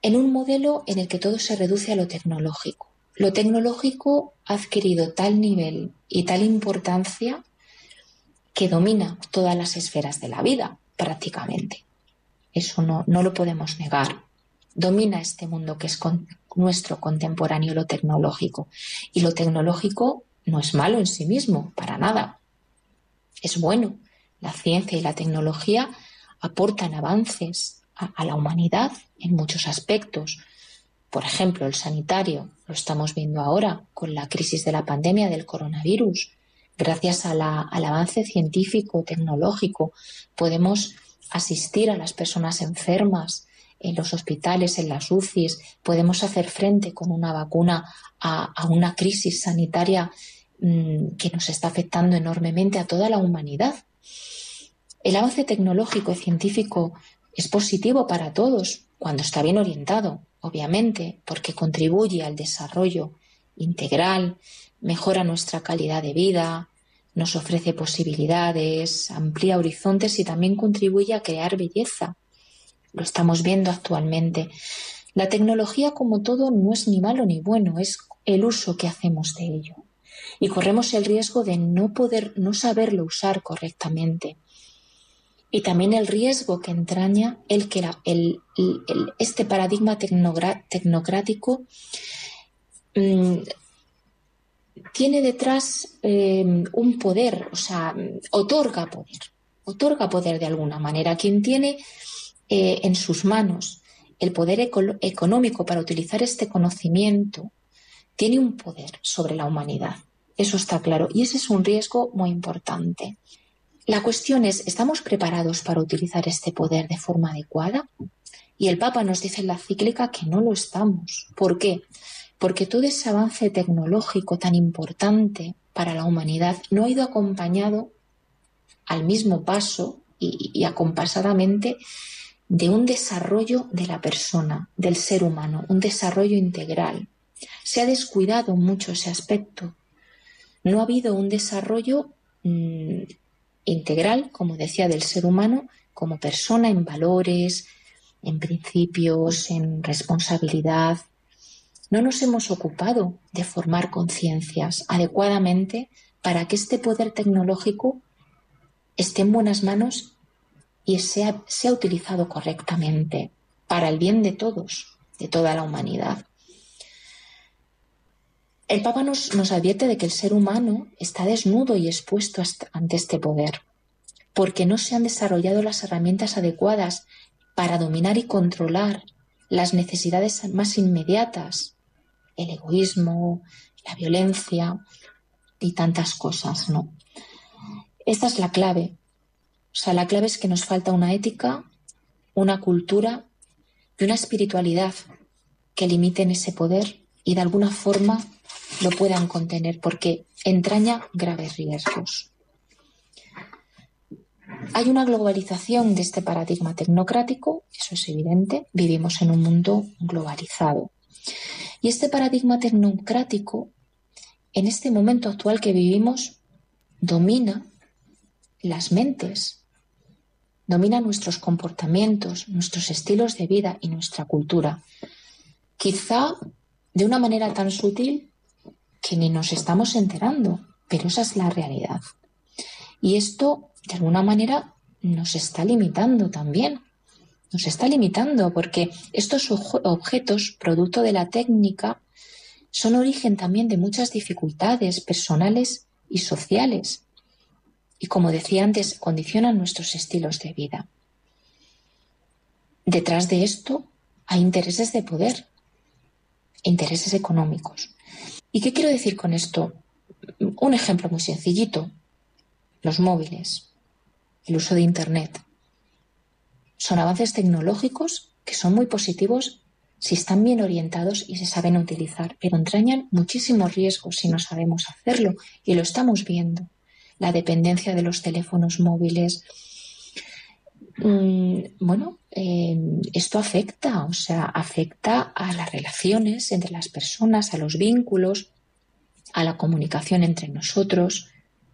en un modelo en el que todo se reduce a lo tecnológico. Lo tecnológico ha adquirido tal nivel y tal importancia que domina todas las esferas de la vida, prácticamente. Eso no, no lo podemos negar. Domina este mundo que es nuestro contemporáneo, lo tecnológico. Y lo tecnológico no es malo en sí mismo, para nada. Es bueno. La ciencia y la tecnología aportan avances a la humanidad en muchos aspectos. Por ejemplo, el sanitario, lo estamos viendo ahora con la crisis de la pandemia del coronavirus. Gracias al avance científico, tecnológico, podemos asistir a las personas enfermas en los hospitales, en las UCIs, podemos hacer frente con una vacuna a, una crisis sanitaria mm, que nos está afectando enormemente a toda la humanidad. El avance tecnológico y científico es positivo para todos cuando está bien orientado, obviamente, porque contribuye al desarrollo integral, mejora nuestra calidad de vida, nos ofrece posibilidades, amplía horizontes y también contribuye a crear belleza. Lo estamos viendo actualmente. La tecnología, como todo, no es ni malo ni bueno, es el uso que hacemos de ello. Y corremos el riesgo de no poder, no saberlo usar correctamente. Y también el riesgo que entraña el que este paradigma tecnocrático mm, tiene detrás eh, un poder, o sea, otorga poder, otorga poder de alguna manera. Quien tiene eh, en sus manos el poder económico para utilizar este conocimiento, tiene un poder sobre la humanidad. Eso está claro. Y ese es un riesgo muy importante. La cuestión es, ¿estamos preparados para utilizar este poder de forma adecuada? Y el Papa nos dice en la cíclica que no lo estamos. ¿Por qué? Porque todo ese avance tecnológico tan importante para la humanidad no ha ido acompañado al mismo paso y, y acompasadamente de un desarrollo de la persona, del ser humano, un desarrollo integral. Se ha descuidado mucho ese aspecto. No ha habido un desarrollo mmm, integral, como decía, del ser humano como persona en valores, en principios, en responsabilidad. No nos hemos ocupado de formar conciencias adecuadamente para que este poder tecnológico esté en buenas manos y sea, sea utilizado correctamente para el bien de todos, de toda la humanidad. El Papa nos, nos, advierte de que el ser humano está desnudo y expuesto ante este poder, porque no se han desarrollado las herramientas adecuadas para dominar y controlar las necesidades más inmediatas, el egoísmo, la violencia y tantas cosas, ¿no? Esta es la clave o sea, la clave es que nos falta una ética, una cultura y una espiritualidad que limiten ese poder y de alguna forma lo puedan contener, porque entraña graves riesgos. Hay una globalización de este paradigma tecnocrático, eso es evidente, vivimos en un mundo globalizado. Y este paradigma tecnocrático, en este momento actual que vivimos, domina las mentes, domina nuestros comportamientos, nuestros estilos de vida y nuestra cultura. Quizá de una manera tan sutil que ni nos estamos enterando, pero esa es la realidad. Y esto, de alguna manera, nos está limitando también. Nos está limitando porque estos objetos, producto de la técnica, son origen también de muchas dificultades personales y sociales y, como decía antes, condicionan nuestros estilos de vida. Detrás de esto hay intereses de poder, intereses económicos. ¿Y qué quiero decir con esto? Un ejemplo muy sencillito. Los móviles, el uso de Internet. Son avances tecnológicos que son muy positivos si están bien orientados y se saben utilizar, pero entrañan muchísimos riesgos si no sabemos hacerlo y lo estamos viendo la dependencia de los teléfonos móviles. Mm, bueno, eh, esto afecta, o sea, afecta a las relaciones entre las personas, a los vínculos, a la comunicación entre nosotros,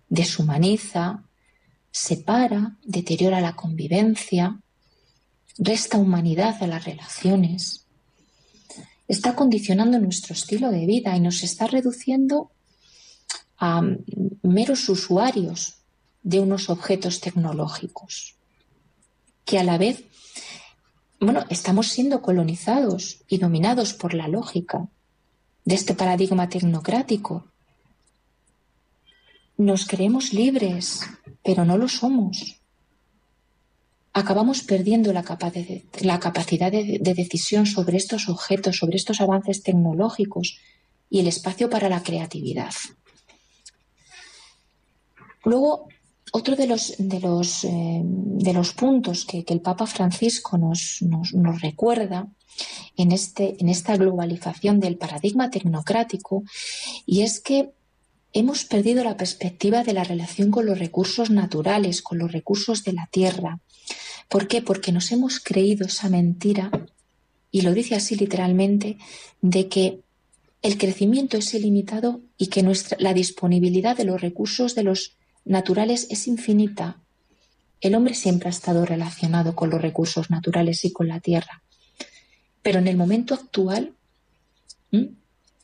deshumaniza, separa, deteriora la convivencia, resta humanidad a las relaciones, está condicionando nuestro estilo de vida y nos está reduciendo a meros usuarios de unos objetos tecnológicos, que a la vez, bueno, estamos siendo colonizados y dominados por la lógica de este paradigma tecnocrático. Nos creemos libres, pero no lo somos. Acabamos perdiendo la, la capacidad de, de decisión sobre estos objetos, sobre estos avances tecnológicos y el espacio para la creatividad. Luego, otro de los, de los, eh, de los puntos que, el Papa Francisco nos, nos, nos recuerda en, este, en esta globalización del paradigma tecnocrático y es que hemos perdido la perspectiva de la relación con los recursos naturales, con los recursos de la tierra. ¿Por qué? Porque nos hemos creído esa mentira, y lo dice así literalmente, de que el crecimiento es ilimitado y que nuestra, la disponibilidad de los recursos de los naturales es infinita. El hombre siempre ha estado relacionado con los recursos naturales y con la tierra. Pero en el momento actual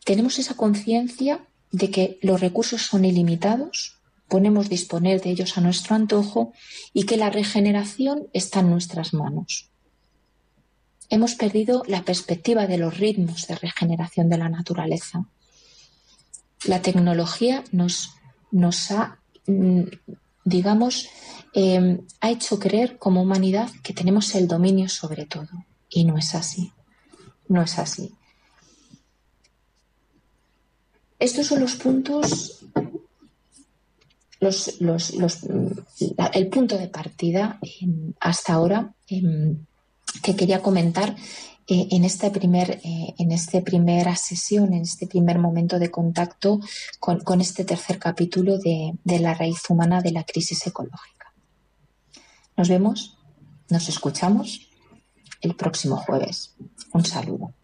tenemos esa conciencia de que los recursos son ilimitados, podemos disponer de ellos a nuestro antojo y que la regeneración está en nuestras manos. Hemos perdido la perspectiva de los ritmos de regeneración de la naturaleza. La tecnología nos, nos ha digamos, eh, ha hecho creer como humanidad que tenemos el dominio sobre todo. Y no es así. No es así. Estos son los puntos el punto de partida em, hasta ahora em, que quería comentar eh, en, este primer, eh, en esta primera sesión, en este primer momento de contacto con, este tercer capítulo de, de la raíz humana de la crisis ecológica. Nos vemos, nos escuchamos el próximo jueves. Un saludo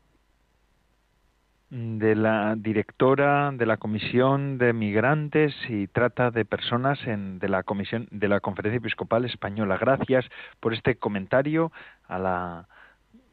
de la directora de la Comisión de Migrantes y Trata de Personas en, de la Comisión de la Conferencia Episcopal Española. Gracias por este comentario a la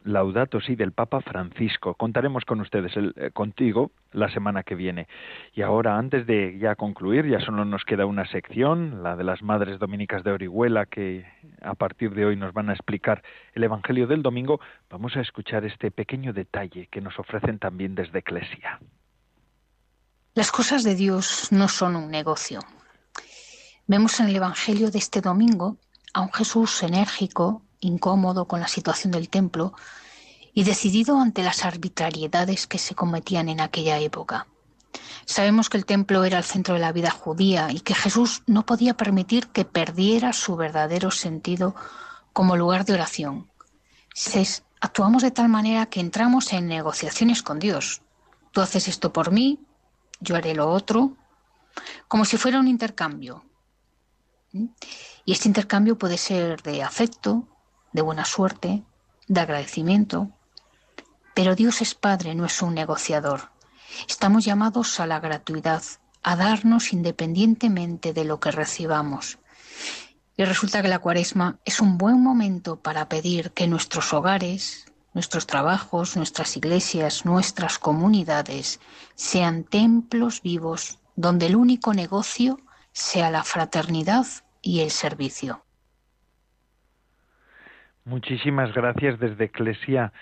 Laudato sí del Papa Francisco. Contaremos con ustedes, eh, contigo, la semana que viene. Y ahora, antes de ya concluir, ya solo nos queda una sección, la de las Madres Dominicas de Orihuela, que a partir de hoy nos van a explicar el Evangelio del Domingo. Vamos a escuchar este pequeño detalle que nos ofrecen también desde Eclesia. Las cosas de Dios no son un negocio. Vemos en el Evangelio de este domingo a un Jesús enérgico, incómodo con la situación del templo y decidido ante las arbitrariedades que se cometían en aquella época. Sabemos que el templo era el centro de la vida judía y que Jesús no podía permitir que perdiera su verdadero sentido como lugar de oración. actuamos de tal manera que entramos en negociaciones con Dios. Tú haces esto por mí, yo haré lo otro, como si fuera un intercambio. ¿Mm? Y este intercambio puede ser de afecto, de buena suerte, de agradecimiento. Pero Dios es Padre, no es un negociador. Estamos llamados a la gratuidad, a darnos independientemente de lo que recibamos. Y resulta que la cuaresma es un buen momento para pedir que nuestros hogares, nuestros trabajos, nuestras iglesias, nuestras comunidades sean templos vivos donde el único negocio sea la fraternidad y el servicio. Muchísimas gracias desde Eclesia.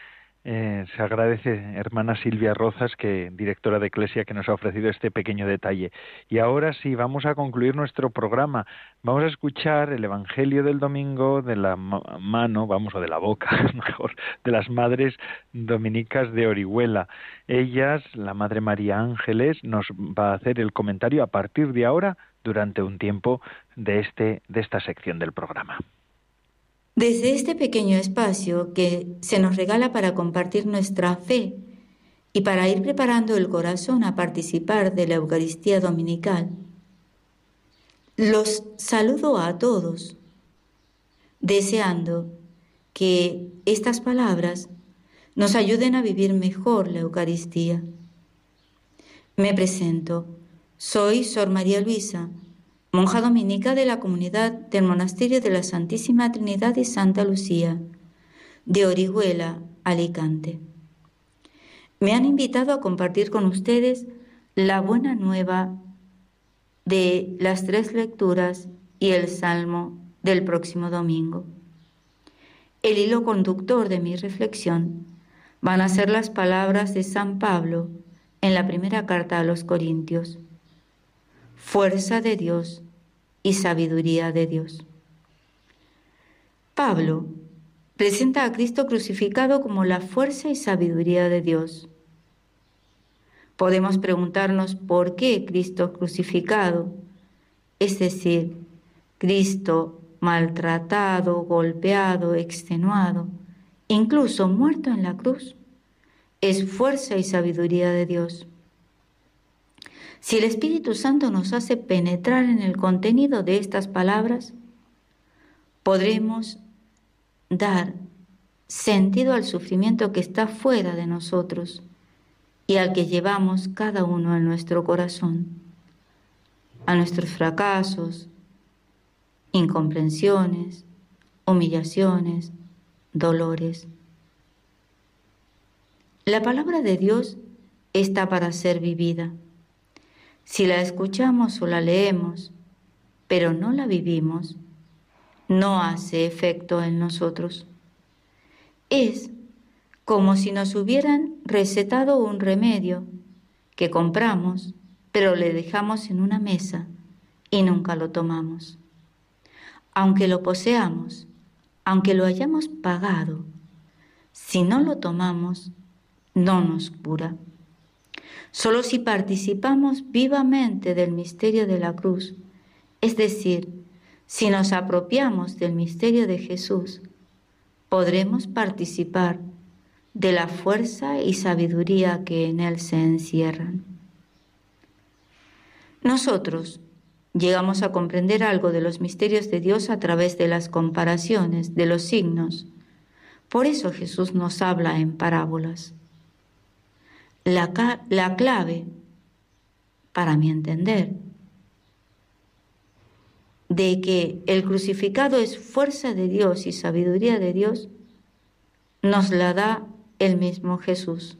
Eh, se agradece, hermana Silvia Rozas, que directora de Eclesia, que nos ha ofrecido este pequeño detalle. Y ahora sí, vamos a concluir nuestro programa. Vamos a escuchar el Evangelio del domingo de la mano, vamos, o de la boca, mejor, de las madres dominicas de Orihuela. Ellas, la Madre María Ángeles, nos va a hacer el comentario a partir de ahora durante un tiempo de, este, de esta sección del programa. Desde este pequeño espacio que se nos regala para compartir nuestra fe y para ir preparando el corazón a participar de la Eucaristía Dominical, los saludo a todos, deseando que estas palabras nos ayuden a vivir mejor la Eucaristía. Me presento, soy Sor María Luisa, monja dominica de la comunidad del Monasterio de la Santísima Trinidad de Santa Lucía, de Orihuela, Alicante. Me han invitado a compartir con ustedes la buena nueva de las tres lecturas y el salmo del próximo domingo. El hilo conductor de mi reflexión van a ser las palabras de San Pablo en la primera carta a los Corintios fuerza de Dios y sabiduría de Dios. Pablo presenta a Cristo crucificado como la fuerza y sabiduría de Dios. Podemos preguntarnos por qué Cristo crucificado, es decir, Cristo maltratado, golpeado, extenuado, incluso muerto en la cruz, es fuerza y sabiduría de Dios. Si el Espíritu Santo nos hace penetrar en el contenido de estas palabras, podremos dar sentido al sufrimiento que está fuera de nosotros y al que llevamos cada uno en nuestro corazón, a nuestros fracasos, incomprensiones, humillaciones, dolores. La palabra de Dios está para ser vivida. Si la escuchamos o la leemos, pero no la vivimos, no hace efecto en nosotros. Es como si nos hubieran recetado un remedio que compramos, pero le dejamos en una mesa y nunca lo tomamos. Aunque lo poseamos, aunque lo hayamos pagado, si no lo tomamos, no nos cura. Solo si participamos vivamente del misterio de la cruz, Es decir, si nos apropiamos del misterio de Jesús, podremos participar de la fuerza y sabiduría que en él se encierran. Nosotros llegamos a comprender algo de los misterios de Dios a través de las comparaciones, de los signos. Por eso Jesús nos habla en parábolas. La, la clave, para mi entender, de que el crucificado es fuerza de Dios y sabiduría de Dios, nos la da el mismo Jesús.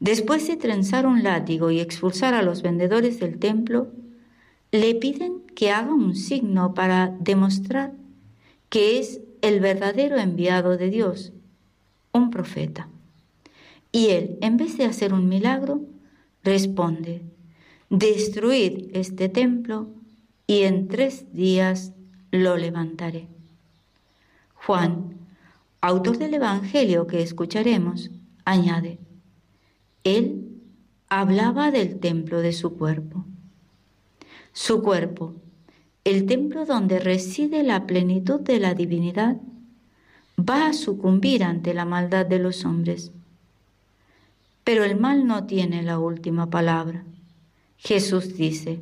Después de trenzar un látigo y expulsar a los vendedores del templo, le piden que haga un signo para demostrar que es el verdadero enviado de Dios, un profeta. Y él, en vez de hacer un milagro, responde, destruid este templo y en tres días lo levantaré. Juan, autor del Evangelio que escucharemos, añade, Él hablaba del templo de su cuerpo. Su cuerpo, el templo donde reside la plenitud de la divinidad, va a sucumbir ante la maldad de los hombres. Pero el mal no tiene la última palabra. Jesús dice,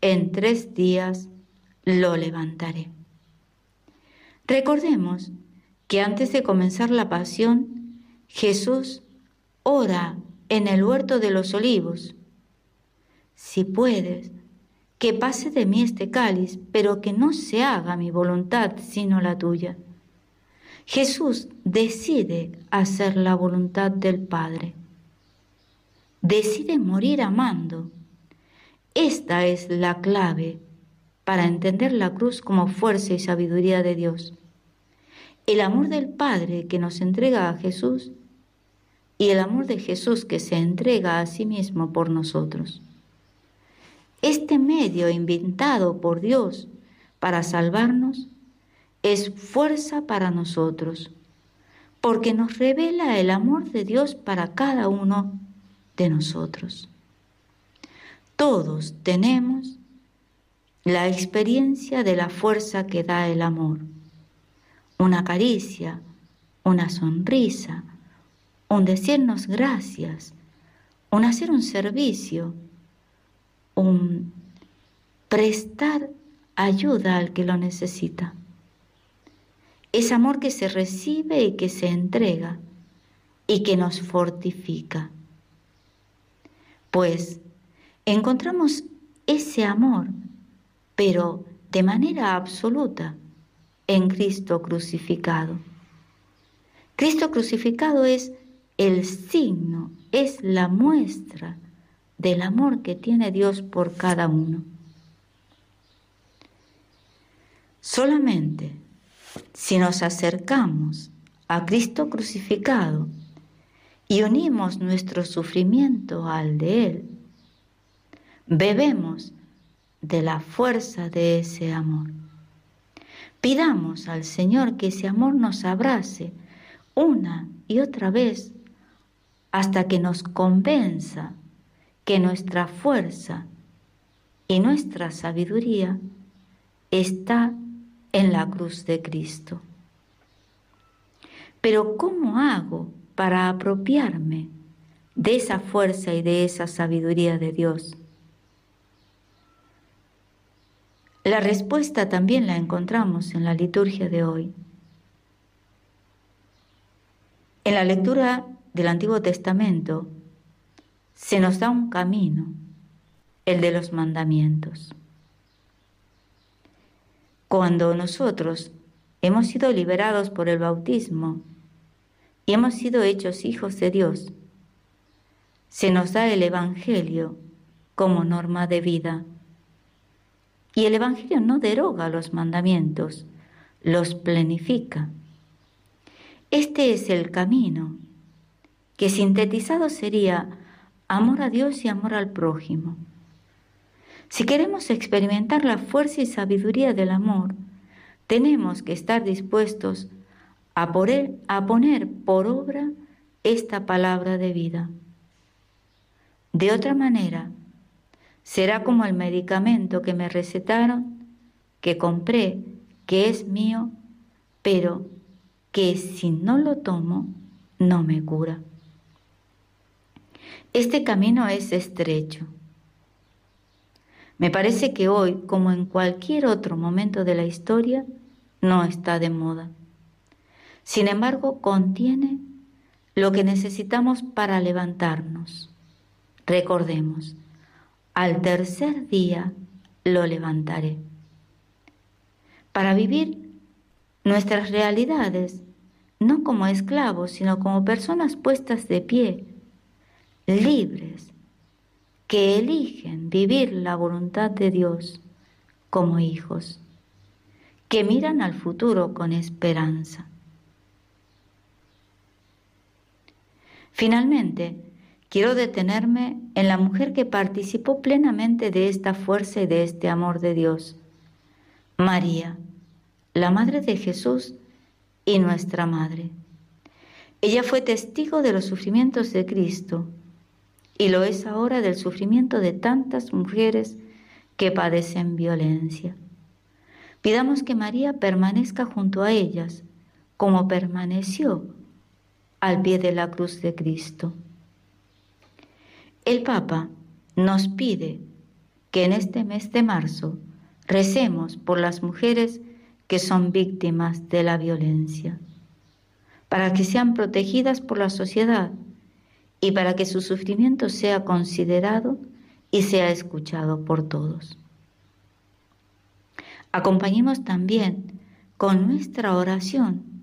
en tres días lo levantaré. Recordemos que antes de comenzar la pasión, Jesús ora en el huerto de los olivos. Si puedes, que pase de mí este cáliz, pero que no se haga mi voluntad sino la tuya. Jesús decide hacer la voluntad del Padre. Decide morir amando. Esta es la clave para entender la cruz como fuerza y sabiduría de Dios el amor del Padre que nos entrega a Jesús y el amor de Jesús que se entrega a sí mismo por nosotros. Este medio inventado por Dios para salvarnos es fuerza para nosotros, porque nos revela el amor de Dios para cada uno de nosotros. Todos tenemos la experiencia de la fuerza que da el amor una caricia, una sonrisa, un decirnos gracias, un hacer un servicio, un prestar ayuda al que lo necesita. Es amor que se recibe y que se entrega y que nos fortifica. Pues encontramos ese amor, pero de manera absoluta en Cristo crucificado. Cristo crucificado es el signo, es la muestra del amor que tiene Dios por cada uno. Solamente si nos acercamos a Cristo crucificado y unimos nuestro sufrimiento al de Él, bebemos de la fuerza de ese amor. Pidamos al Señor que ese amor nos abrace una y otra vez hasta que nos convenza que nuestra fuerza y nuestra sabiduría está en la cruz de Cristo. Pero ¿cómo hago para apropiarme de esa fuerza y de esa sabiduría de Dios? La respuesta también la encontramos en la liturgia de hoy. En la lectura del Antiguo Testamento se nos da un camino, el de los mandamientos. Cuando nosotros hemos sido liberados por el bautismo y hemos sido hechos hijos de Dios, se nos da el Evangelio como norma de vida y el Evangelio no deroga los mandamientos, los planifica. Este es el camino, que sintetizado sería amor a Dios y amor al prójimo. Si queremos experimentar la fuerza y sabiduría del amor, tenemos que estar dispuestos a poner, a poner por obra esta palabra de vida. De otra manera, será como el medicamento que me recetaron, que compré, que es mío, pero que si no lo tomo, no me cura. Este camino es estrecho. Me parece que hoy, como en cualquier otro momento de la historia, no está de moda. Sin embargo, contiene lo que necesitamos para levantarnos. Recordemos, al tercer día lo levantaré. Para vivir nuestras realidades, no como esclavos, sino como personas puestas de pie, libres, que eligen vivir la voluntad de Dios como hijos, que miran al futuro con esperanza. Finalmente, quiero detenerme en la mujer que participó plenamente de esta fuerza y de este amor de Dios, María, la Madre de Jesús y nuestra Madre. Ella fue testigo de los sufrimientos de Cristo y lo es ahora del sufrimiento de tantas mujeres que padecen violencia. Pidamos que María permanezca junto a ellas, como permaneció al pie de la cruz de Cristo. El Papa nos pide que en este mes de marzo recemos por las mujeres que son víctimas de la violencia, para que sean protegidas por la sociedad y para que su sufrimiento sea considerado y sea escuchado por todos. Acompañemos también con nuestra oración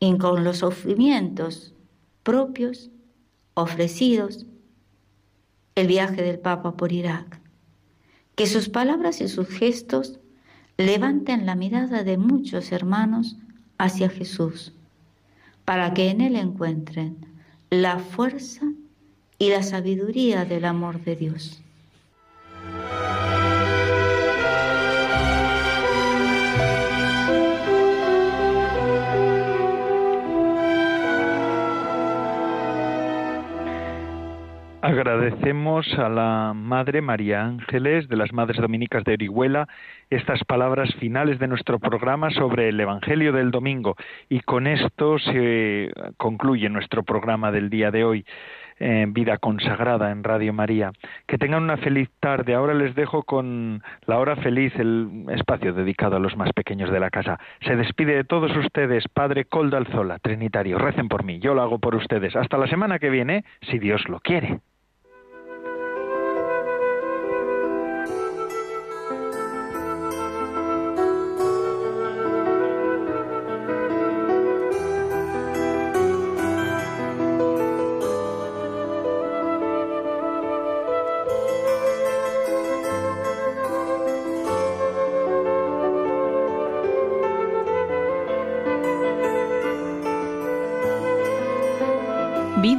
y con los sufrimientos propios ofrecidos el viaje del Papa por Irak. Que sus palabras y sus gestos levanten la mirada de muchos hermanos hacia Jesús, para que en Él encuentren la fuerza y la sabiduría del amor de Dios. Agradecemos a la Madre María Ángeles de las Madres Dominicas de Orihuela estas palabras finales de nuestro programa sobre el Evangelio del Domingo y con esto se concluye nuestro programa del día de hoy. en vida consagrada en Radio María. Que tengan una feliz tarde. Ahora les dejo con la hora feliz, el espacio dedicado a los más pequeños de la casa. Se despide de todos ustedes, Padre Coldo Alzola, Trinitario. Recen por mí, yo lo hago por ustedes. Hasta la semana que viene, si Dios lo quiere.